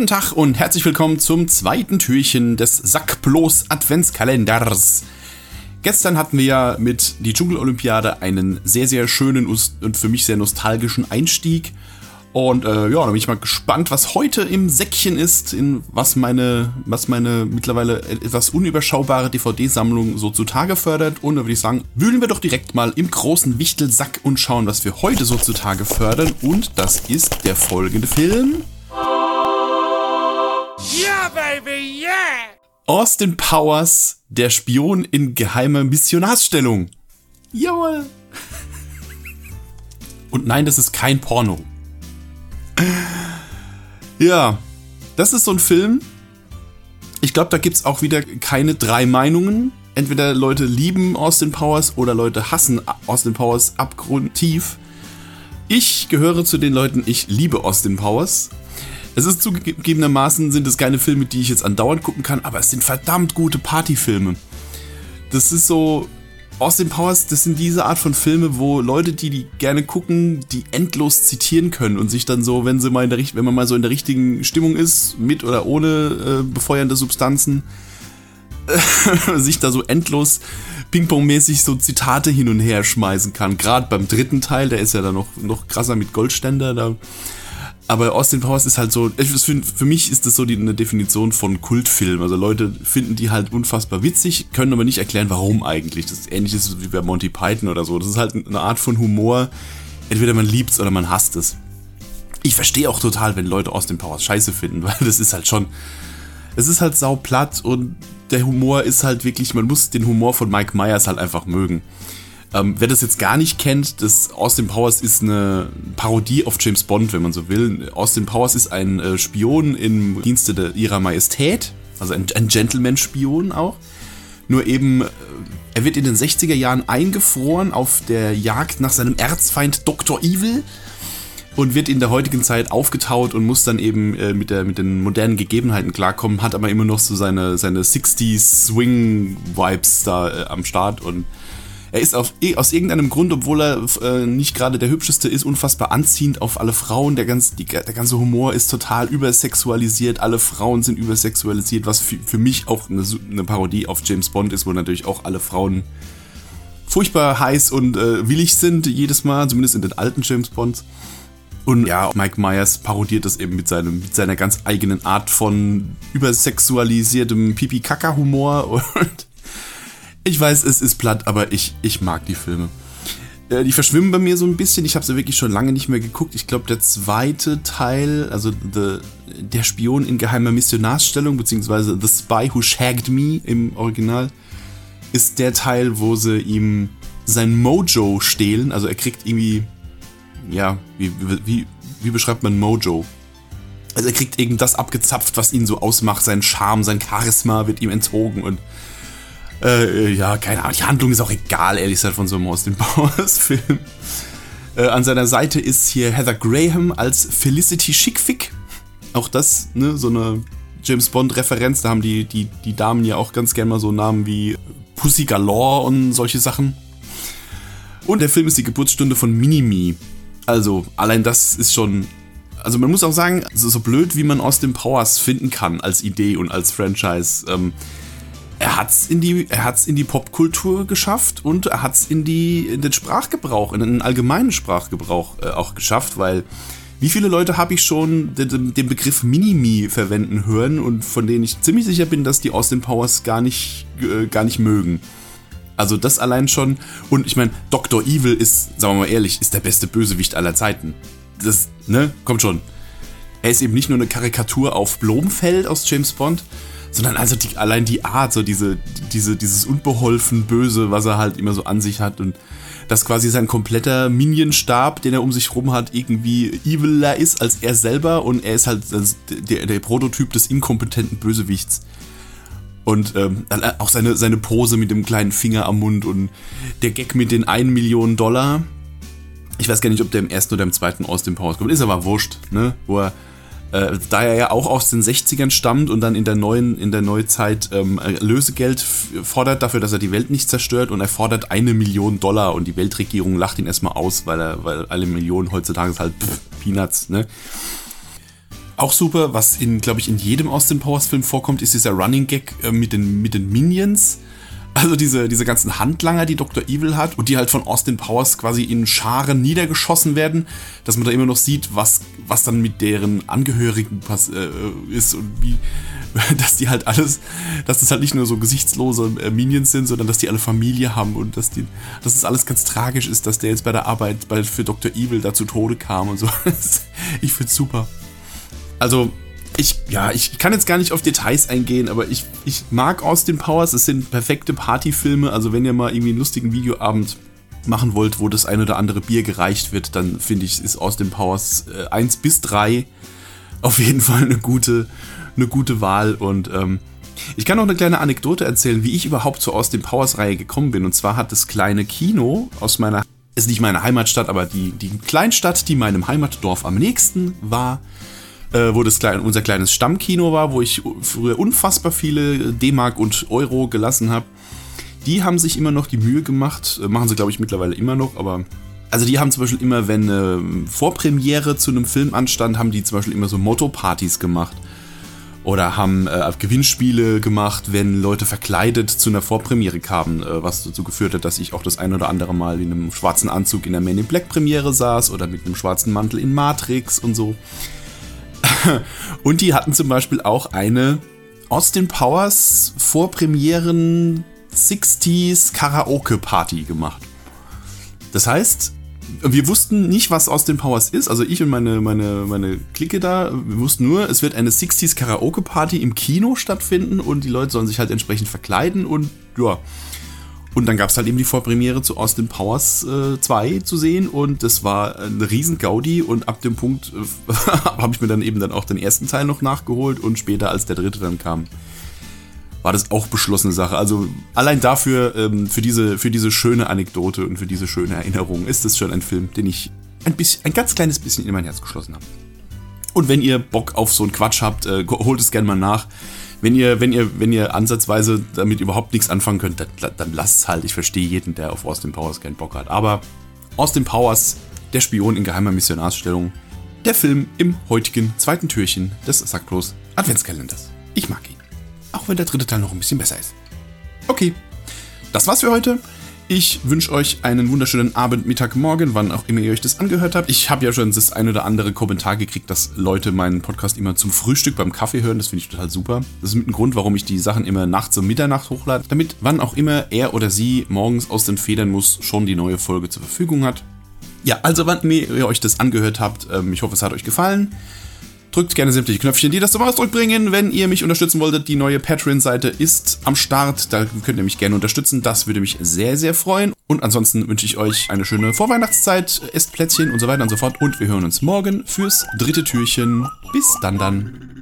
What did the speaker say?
Guten Tag und herzlich willkommen zum zweiten Türchen des Sackblos Adventskalenders. Gestern hatten wir ja mit die Dschungelolympiade einen sehr, sehr schönen und für mich sehr nostalgischen Einstieg. Und äh, ja, da bin ich mal gespannt, was heute im Säckchen ist, in was meine, was meine mittlerweile etwas unüberschaubare DVD-Sammlung so zutage fördert. Und da würde ich sagen, wühlen wir doch direkt mal im großen Wichtelsack und schauen, was wir heute so zutage fördern. Und das ist der folgende Film. Ja, baby, yeah! Austin Powers, der Spion in geheimer Missionarsstellung. Jawohl. Und nein, das ist kein Porno. Ja, das ist so ein Film. Ich glaube, da gibt es auch wieder keine drei Meinungen. Entweder Leute lieben Austin Powers oder Leute hassen Austin Powers abgrundtief. Ich gehöre zu den Leuten, ich liebe Austin Powers. Es ist zugegebenermaßen, sind es keine Filme, die ich jetzt andauernd gucken kann, aber es sind verdammt gute Partyfilme. Das ist so, Austin Powers, das sind diese Art von Filme, wo Leute, die die gerne gucken, die endlos zitieren können und sich dann so, wenn sie mal in der wenn man mal so in der richtigen Stimmung ist, mit oder ohne äh, befeuernde Substanzen, sich da so endlos Ping-Pong-mäßig so Zitate hin und her schmeißen kann. Gerade beim dritten Teil, der ist ja dann noch, noch krasser mit Goldständer, da aber Austin Powers ist halt so, für, für mich ist das so die, eine Definition von Kultfilm. Also Leute finden die halt unfassbar witzig, können aber nicht erklären, warum eigentlich. Das ist ähnlich wie bei Monty Python oder so. Das ist halt eine Art von Humor. Entweder man liebt es oder man hasst es. Ich verstehe auch total, wenn Leute Austin Powers scheiße finden, weil das ist halt schon. Es ist halt sauplatt und der Humor ist halt wirklich, man muss den Humor von Mike Myers halt einfach mögen. Ähm, wer das jetzt gar nicht kennt, das Austin Powers ist eine Parodie auf James Bond, wenn man so will. Austin Powers ist ein äh, Spion im Dienste der, ihrer Majestät, also ein, ein Gentleman-Spion auch. Nur eben, äh, er wird in den 60er Jahren eingefroren auf der Jagd nach seinem Erzfeind Dr. Evil und wird in der heutigen Zeit aufgetaut und muss dann eben äh, mit, der, mit den modernen Gegebenheiten klarkommen, hat aber immer noch so seine, seine 60s Swing-Vibes da äh, am Start und er ist auf, aus irgendeinem Grund, obwohl er äh, nicht gerade der hübscheste ist, unfassbar anziehend auf alle Frauen. Der ganze, die, der ganze Humor ist total übersexualisiert. Alle Frauen sind übersexualisiert, was für, für mich auch eine, eine, Parodie auf James Bond ist, wo natürlich auch alle Frauen furchtbar heiß und äh, willig sind, jedes Mal, zumindest in den alten James Bonds. Und ja, Mike Myers parodiert das eben mit, seinem, mit seiner ganz eigenen Art von übersexualisiertem Pipi-Kaka-Humor und ich weiß, es ist platt, aber ich, ich mag die Filme. Äh, die verschwimmen bei mir so ein bisschen. Ich habe sie wirklich schon lange nicht mehr geguckt. Ich glaube, der zweite Teil, also the, der Spion in geheimer Missionarsstellung, beziehungsweise The Spy Who Shagged Me im Original, ist der Teil, wo sie ihm sein Mojo stehlen. Also er kriegt irgendwie, ja, wie, wie, wie beschreibt man Mojo? Also er kriegt irgendwas abgezapft, was ihn so ausmacht. Sein Charme, sein Charisma wird ihm entzogen und äh, ja, keine Ahnung, die Handlung ist auch egal, ehrlich gesagt, von so einem Austin Powers-Film. Äh, an seiner Seite ist hier Heather Graham als Felicity Schickfick. Auch das, ne, so eine James Bond-Referenz. Da haben die, die, die Damen ja auch ganz gerne mal so Namen wie Pussy Galore und solche Sachen. Und der Film ist die Geburtsstunde von Minimi. Also, allein das ist schon. Also, man muss auch sagen, so, so blöd, wie man Austin Powers finden kann als Idee und als Franchise. Ähm, er hat's in die, er hat's in die Popkultur geschafft und er hat's in die, in den Sprachgebrauch, in den allgemeinen Sprachgebrauch äh, auch geschafft, weil wie viele Leute habe ich schon den, den Begriff Minimi verwenden hören und von denen ich ziemlich sicher bin, dass die Austin Powers gar nicht, äh, gar nicht mögen. Also das allein schon. Und ich meine, Dr. Evil ist, sagen wir mal ehrlich, ist der beste Bösewicht aller Zeiten. Das, ne, kommt schon. Er ist eben nicht nur eine Karikatur auf Blomfeld aus James Bond, sondern also die, allein die Art, so diese, diese, dieses unbeholfen Böse, was er halt immer so an sich hat und dass quasi sein kompletter Minionstab, den er um sich rum hat, irgendwie eviler ist als er selber und er ist halt der, der Prototyp des inkompetenten Bösewichts. Und ähm, auch seine, seine Pose mit dem kleinen Finger am Mund und der Gag mit den 1 Million Dollar. Ich weiß gar nicht, ob der im ersten oder im zweiten aus dem Powers kommt. Ist aber wurscht, ne? Wo er äh, da er ja auch aus den 60ern stammt und dann in der neuen, in der Neuzeit ähm, Lösegeld fordert dafür, dass er die Welt nicht zerstört und er fordert eine Million Dollar und die Weltregierung lacht ihn erstmal aus, weil er, weil alle Millionen heutzutage ist halt pff, Peanuts, ne? Auch super, was in, glaube ich, in jedem Austin Powers Film vorkommt, ist dieser Running Gag äh, mit, den, mit den Minions. Also diese, diese ganzen Handlanger, die Dr. Evil hat und die halt von Austin Powers quasi in Scharen niedergeschossen werden, dass man da immer noch sieht, was, was dann mit deren Angehörigen pass äh, ist und wie, dass die halt alles, dass das halt nicht nur so gesichtslose äh, Minions sind, sondern dass die alle Familie haben und dass die, dass das alles ganz tragisch ist, dass der jetzt bei der Arbeit bei, für Dr. Evil da zu Tode kam und so. ich find's super. Also, ich, ja, ich kann jetzt gar nicht auf Details eingehen, aber ich, ich mag Austin Powers. Es sind perfekte Partyfilme. Also, wenn ihr mal irgendwie einen lustigen Videoabend machen wollt, wo das ein oder andere Bier gereicht wird, dann finde ich, ist Austin Powers äh, 1 bis 3 auf jeden Fall eine gute, eine gute Wahl. Und ähm, ich kann noch eine kleine Anekdote erzählen, wie ich überhaupt zur Austin Powers Reihe gekommen bin. Und zwar hat das kleine Kino aus meiner, ist nicht meine Heimatstadt, aber die, die Kleinstadt, die meinem Heimatdorf am nächsten war, äh, wo das klein, unser kleines Stammkino war, wo ich früher unfassbar viele D-Mark und Euro gelassen habe. Die haben sich immer noch die Mühe gemacht, äh, machen sie glaube ich mittlerweile immer noch, aber also die haben zum Beispiel immer, wenn eine Vorpremiere zu einem Film anstand, haben die zum Beispiel immer so Motto-Partys gemacht. Oder haben äh, Gewinnspiele gemacht, wenn Leute verkleidet zu einer Vorpremiere kamen, äh, was dazu geführt hat, dass ich auch das ein oder andere Mal in einem schwarzen Anzug in der Man in Black Premiere saß oder mit einem schwarzen Mantel in Matrix und so. und die hatten zum Beispiel auch eine Austin Powers Vorpremieren 60s Karaoke Party gemacht. Das heißt, wir wussten nicht, was Austin Powers ist. Also ich und meine, meine, meine Clique da, wir wussten nur, es wird eine 60s Karaoke Party im Kino stattfinden und die Leute sollen sich halt entsprechend verkleiden und ja. Und dann gab es halt eben die Vorpremiere zu Austin Powers äh, 2 zu sehen und das war eine riesen Gaudi und ab dem Punkt äh, habe ich mir dann eben dann auch den ersten Teil noch nachgeholt und später, als der dritte dann kam, war das auch beschlossene Sache. Also allein dafür, ähm, für, diese, für diese schöne Anekdote und für diese schöne Erinnerung ist es schon ein Film, den ich ein, bisschen, ein ganz kleines bisschen in mein Herz geschlossen habe. Und wenn ihr Bock auf so einen Quatsch habt, äh, holt es gerne mal nach. Wenn ihr, wenn ihr, wenn ihr ansatzweise damit überhaupt nichts anfangen könnt, dann, dann lasst es halt. Ich verstehe jeden, der auf Austin Powers keinen Bock hat. Aber Austin Powers, der Spion in geheimer Missionarsstellung, der Film im heutigen zweiten Türchen des Sacklos Adventskalenders. Ich mag ihn. Auch wenn der dritte Teil noch ein bisschen besser ist. Okay, das war's für heute. Ich wünsche euch einen wunderschönen Abend, Mittag, Morgen, wann auch immer ihr euch das angehört habt. Ich habe ja schon das ein oder andere Kommentar gekriegt, dass Leute meinen Podcast immer zum Frühstück beim Kaffee hören. Das finde ich total super. Das ist mit ein Grund, warum ich die Sachen immer nachts um Mitternacht hochlade, damit wann auch immer er oder sie morgens aus den Federn muss, schon die neue Folge zur Verfügung hat. Ja, also wann ihr euch das angehört habt, ähm, ich hoffe, es hat euch gefallen. Drückt gerne sämtliche Knöpfchen, die das zum Ausdruck bringen. Wenn ihr mich unterstützen wolltet, die neue Patreon-Seite ist am Start. Da könnt ihr mich gerne unterstützen. Das würde mich sehr, sehr freuen. Und ansonsten wünsche ich euch eine schöne Vorweihnachtszeit, esst Plätzchen und so weiter und so fort. Und wir hören uns morgen fürs dritte Türchen. Bis dann dann.